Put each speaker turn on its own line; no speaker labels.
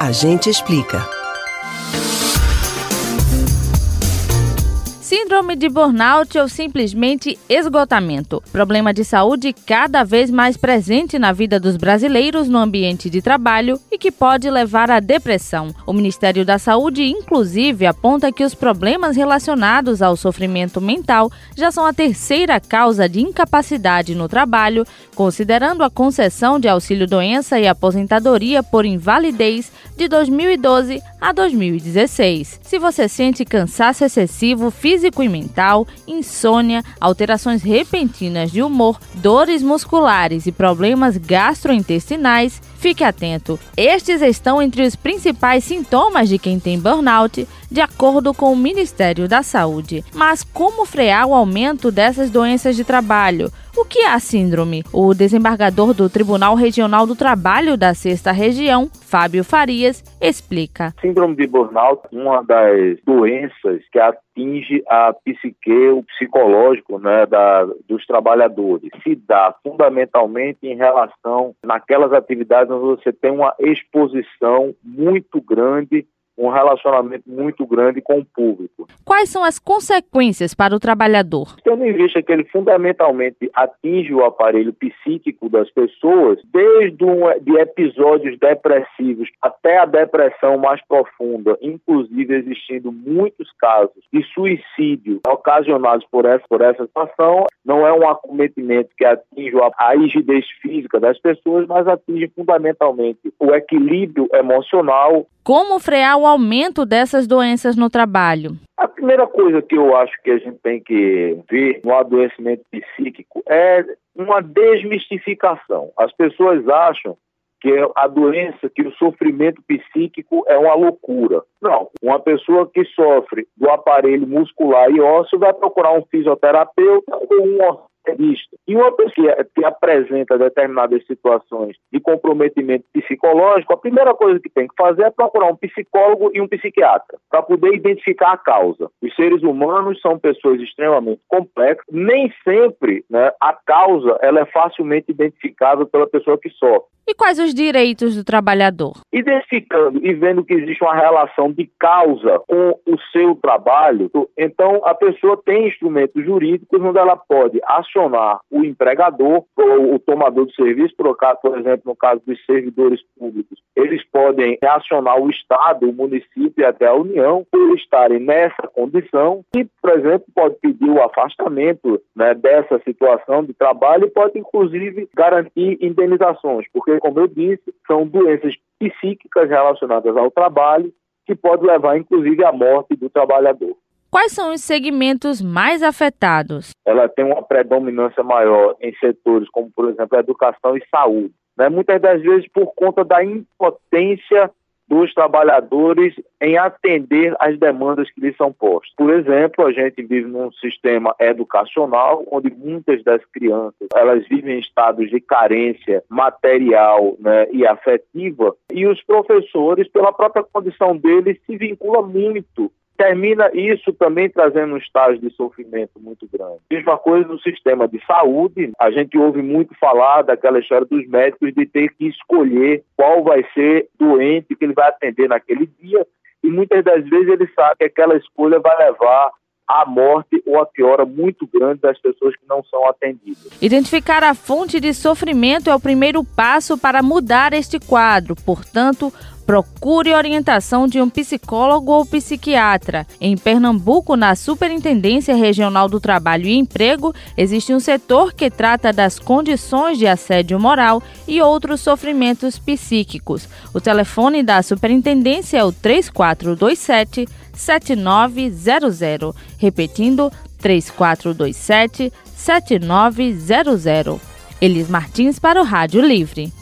A gente explica.
Síndrome de burnout ou simplesmente esgotamento. Problema de saúde cada vez mais presente na vida dos brasileiros no ambiente de trabalho e que pode levar à depressão. O Ministério da Saúde, inclusive, aponta que os problemas relacionados ao sofrimento mental já são a terceira causa de incapacidade no trabalho, considerando a concessão de auxílio-doença e aposentadoria por invalidez de 2012 a 2016. Se você sente cansaço excessivo, físico e mental, insônia, alterações repentinas de humor, dores musculares e problemas gastrointestinais, fique atento. Estes estão entre os principais sintomas de quem tem burnout, de acordo com o Ministério da Saúde. Mas como frear o aumento dessas doenças de trabalho? O que é a síndrome? O desembargador do Tribunal Regional do Trabalho da Sexta Região, Fábio Farias, explica.
Síndrome de burnout uma das doenças que atinge a psique, o psicológico né, da, dos trabalhadores. Se dá fundamentalmente em relação naquelas atividades onde você tem uma exposição muito grande um relacionamento muito grande com o público.
Quais são as consequências para o trabalhador?
Tendo em vista que ele fundamentalmente atinge o aparelho psíquico das pessoas, desde um, de episódios depressivos até a depressão mais profunda, inclusive existindo muitos casos de suicídio ocasionados por essa, por essa situação, não é um acometimento que atinge a rigidez física das pessoas, mas atinge fundamentalmente o equilíbrio emocional,
como frear o aumento dessas doenças no trabalho?
A primeira coisa que eu acho que a gente tem que ver no adoecimento psíquico é uma desmistificação. As pessoas acham que a doença, que o sofrimento psíquico é uma loucura. Não, uma pessoa que sofre do aparelho muscular e ósseo vai procurar um fisioterapeuta ou um e uma pessoa que apresenta determinadas situações de comprometimento psicológico, a primeira coisa que tem que fazer é procurar um psicólogo e um psiquiatra para poder identificar a causa. Os seres humanos são pessoas extremamente complexas, nem sempre né, a causa ela é facilmente identificável pela pessoa que sofre.
E quais os direitos do trabalhador?
Identificando e vendo que existe uma relação de causa com o seu trabalho, então a pessoa tem instrumentos jurídicos onde ela pode acionar o empregador ou o tomador de serviço, por, exemplo, no caso dos servidores públicos, eles podem acionar o Estado, o município e até a União por estarem nessa condição e, por exemplo, pode pedir o afastamento né, dessa situação de trabalho e pode, inclusive, garantir indenizações, porque como eu disse, são doenças psíquicas relacionadas ao trabalho que pode levar, inclusive, à morte do trabalhador.
Quais são os segmentos mais afetados?
Ela tem uma predominância maior em setores como, por exemplo, a educação e saúde. Né? Muitas das vezes por conta da impotência dos trabalhadores em atender às demandas que lhes são postas. Por exemplo, a gente vive num sistema educacional onde muitas das crianças elas vivem em estados de carência material né, e afetiva e os professores, pela própria condição deles, se vinculam muito termina isso também trazendo um estágio de sofrimento muito grande. Mesma coisa no sistema de saúde, a gente ouve muito falar daquela história dos médicos de ter que escolher qual vai ser doente que ele vai atender naquele dia, e muitas das vezes ele sabe que aquela escolha vai levar à morte ou à piora muito grande das pessoas que não são atendidas.
Identificar a fonte de sofrimento é o primeiro passo para mudar este quadro. Portanto, procure orientação de um psicólogo ou psiquiatra. Em Pernambuco, na Superintendência Regional do Trabalho e Emprego, existe um setor que trata das condições de assédio moral e outros sofrimentos psíquicos. O telefone da superintendência é o 3427 7900. Repetindo, 3427 7900. Elis Martins para o Rádio Livre.